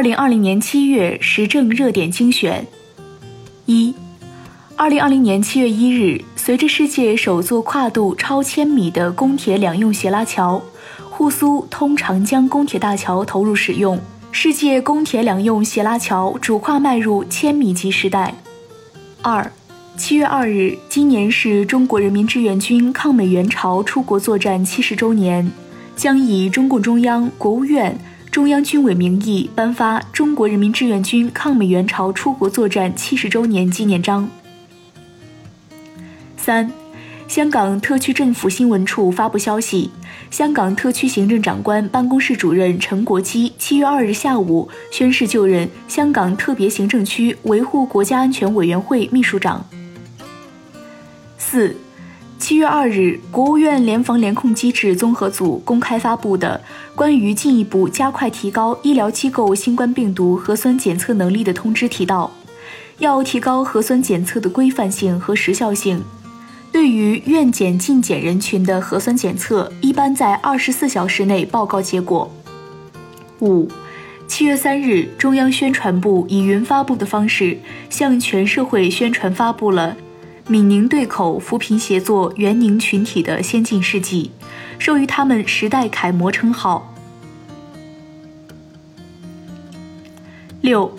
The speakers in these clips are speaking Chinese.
二零二零年七月时政热点精选：一、二零二零年七月一日，随着世界首座跨度超千米的公铁两用斜拉桥——沪苏通长江公铁大桥投入使用，世界公铁两用斜拉桥主跨迈入千米级时代。二、七月二日，今年是中国人民志愿军抗美援朝出国作战七十周年，将以中共中央、国务院。中央军委名义颁发中国人民志愿军抗美援朝出国作战七十周年纪念章。三，香港特区政府新闻处发布消息，香港特区行政长官办公室主任陈国基七月二日下午宣誓就任香港特别行政区维护国家安全委员会秘书长。四。七月二日，国务院联防联控机制综合组公开发布的关于进一步加快提高医疗机构新冠病毒核酸检测能力的通知提到，要提高核酸检测的规范性和时效性。对于院检进检人群的核酸检测，一般在二十四小时内报告结果。五，七月三日，中央宣传部以云发布的方式向全社会宣传发布了。闽宁对口扶贫协作援宁群体的先进事迹，授予他们时代楷模称号。六，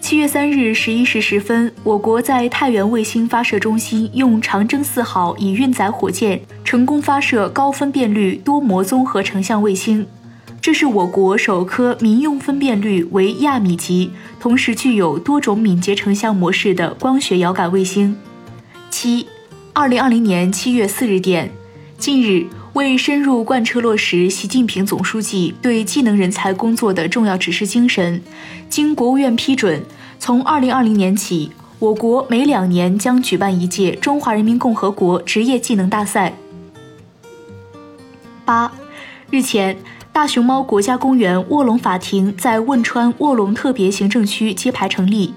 七月三日十一时十分，我国在太原卫星发射中心用长征四号乙运载火箭成功发射高分辨率多模综合成像卫星，这是我国首颗民用分辨率为亚米级，同时具有多种敏捷成像模式的光学遥感卫星。七，二零二零年七月四日电，近日为深入贯彻落实习近平总书记对技能人才工作的重要指示精神，经国务院批准，从二零二零年起，我国每两年将举办一届中华人民共和国职业技能大赛。八，日前，大熊猫国家公园卧龙法庭在汶川卧龙特别行政区揭牌成立。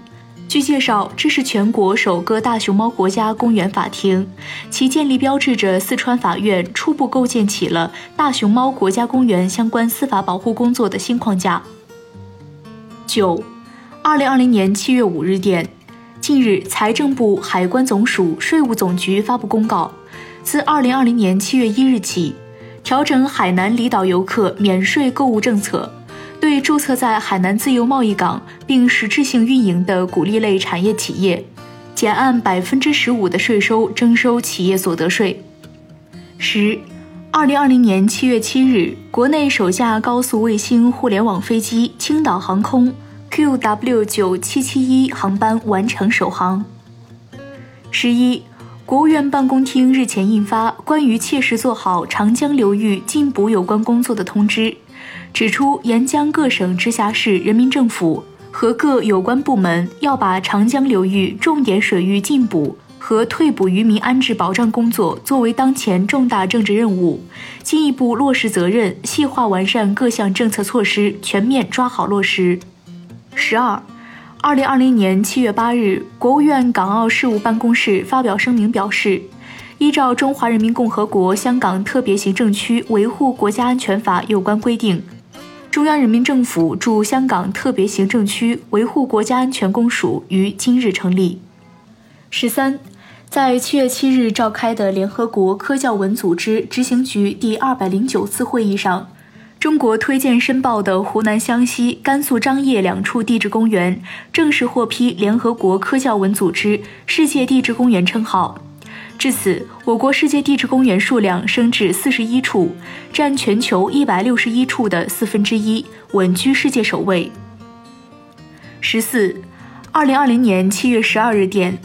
据介绍，这是全国首个大熊猫国家公园法庭，其建立标志着四川法院初步构建起了大熊猫国家公园相关司法保护工作的新框架。九，二零二零年七月五日电，近日，财政部、海关总署、税务总局发布公告，自二零二零年七月一日起，调整海南离岛游客免税购物政策。对注册在海南自由贸易港并实质性运营的鼓励类产业企业，减按百分之十五的税收征收企业所得税。十，二零二零年七月七日，国内首架高速卫星互联网飞机青岛航空 QW 九七七一航班完成首航。十一，国务院办公厅日前印发关于切实做好长江流域禁捕有关工作的通知。指出，沿江各省直辖市人民政府和各有关部门要把长江流域重点水域禁捕和退捕渔民安置保障工作作为当前重大政治任务，进一步落实责任，细化完善各项政策措施，全面抓好落实。十二，二零二零年七月八日，国务院港澳事务办公室发表声明表示，依照《中华人民共和国香港特别行政区维护国家安全法》有关规定。中央人民政府驻香港特别行政区维护国家安全公署于今日成立。十三，在七月七日召开的联合国科教文组织执行局第二百零九次会议上，中国推荐申报的湖南湘西、甘肃张掖两处地质公园正式获批联合国科教文组织世界地质公园称号。至此，我国世界地质公园数量升至四十一处，占全球一百六十一处的四分之一，稳居世界首位。十四，二零二零年七月十二日电，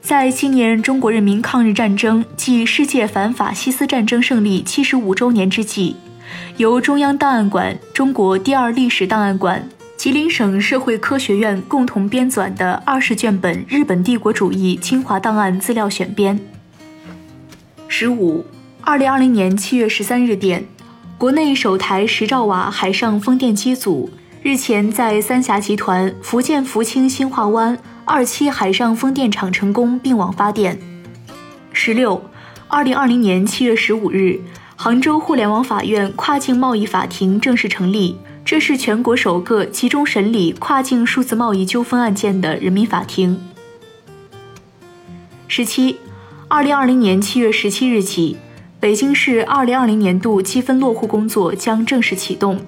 在纪念中国人民抗日战争暨世界反法西斯战争胜利七十五周年之际，由中央档案馆、中国第二历史档案馆。吉林省社会科学院共同编纂的二十卷本日本帝国主义侵华档案资料选编。十五，二零二零年七月十三日电，国内首台十兆瓦海上风电机组日前在三峡集团福建福清兴化湾二期海上风电场成功并网发电。十六，二零二零年七月十五日，杭州互联网法院跨境贸易法庭正式成立，这是全国首个集中审理跨境数字贸易纠纷案件的人民法庭。十七。二零二零年七月十七日起，北京市二零二零年度积分落户工作将正式启动。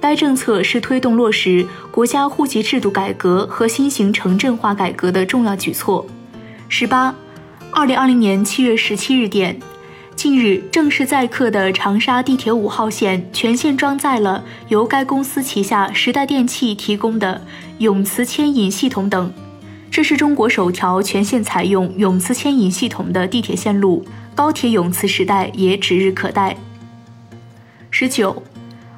该政策是推动落实国家户籍制度改革和新型城镇化改革的重要举措。十八，二零二零年七月十七日电，近日正式载客的长沙地铁五号线全线装载了由该公司旗下时代电器提供的永磁牵引系统等。这是中国首条全线采用永磁牵引系统的地铁线路，高铁永磁时代也指日可待。十九，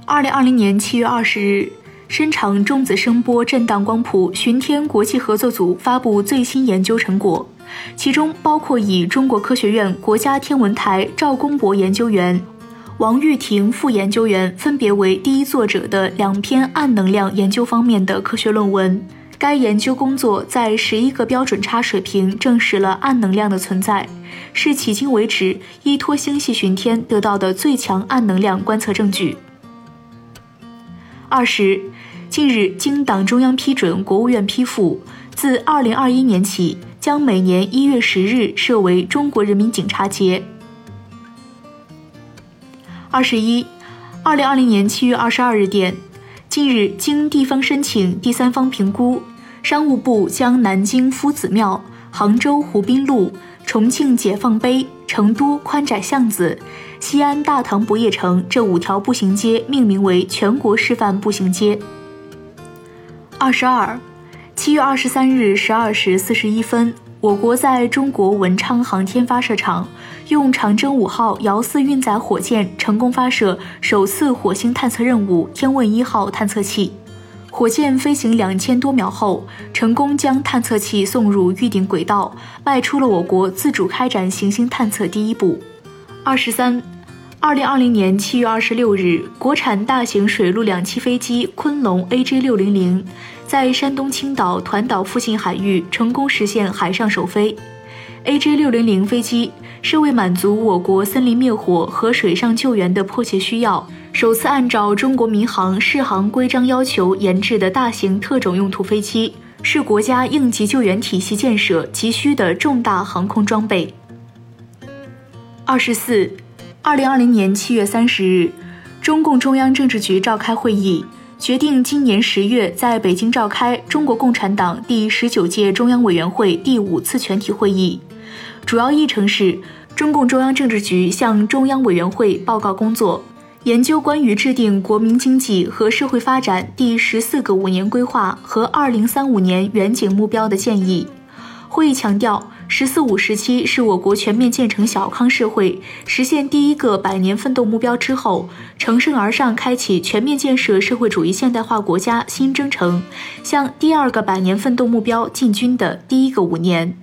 二零二零年七月二十日，深长中子声波震荡光谱巡天国际合作组发布最新研究成果，其中包括以中国科学院国家天文台赵公博研究员、王玉婷副研究员分别为第一作者的两篇暗能量研究方面的科学论文。该研究工作在十一个标准差水平证实了暗能量的存在，是迄今为止依托星系巡天得到的最强暗能量观测证据。二十，近日经党中央批准，国务院批复，自二零二一年起，将每年一月十日设为中国人民警察节。二十一，二零二零年七月二十二日电，近日经地方申请、第三方评估。商务部将南京夫子庙、杭州湖滨路、重庆解放碑、成都宽窄巷子、西安大唐不夜城这五条步行街命名为全国示范步行街。二十二，七月二十三日十二时四十一分，我国在中国文昌航天发射场用长征五号遥四运载火箭成功发射首次火星探测任务“天问一号”探测器。火箭飞行两千多秒后，成功将探测器送入预定轨道，迈出了我国自主开展行星探测第一步。二十三，二零二零年七月二十六日，国产大型水陆两栖飞机昆龙 AJ 六零零在山东青岛团岛附近海域成功实现海上首飞。AJ 六零零飞机是为满足我国森林灭火和水上救援的迫切需要。首次按照中国民航适航规章要求研制的大型特种用途飞机，是国家应急救援体系建设急需的重大航空装备。二十四，二零二零年七月三十日，中共中央政治局召开会议，决定今年十月在北京召开中国共产党第十九届中央委员会第五次全体会议，主要议程是中共中央政治局向中央委员会报告工作。研究关于制定国民经济和社会发展第十四个五年规划和二零三五年远景目标的建议。会议强调，“十四五”时期是我国全面建成小康社会、实现第一个百年奋斗目标之后，乘胜而上开启全面建设社会主义现代化国家新征程、向第二个百年奋斗目标进军的第一个五年。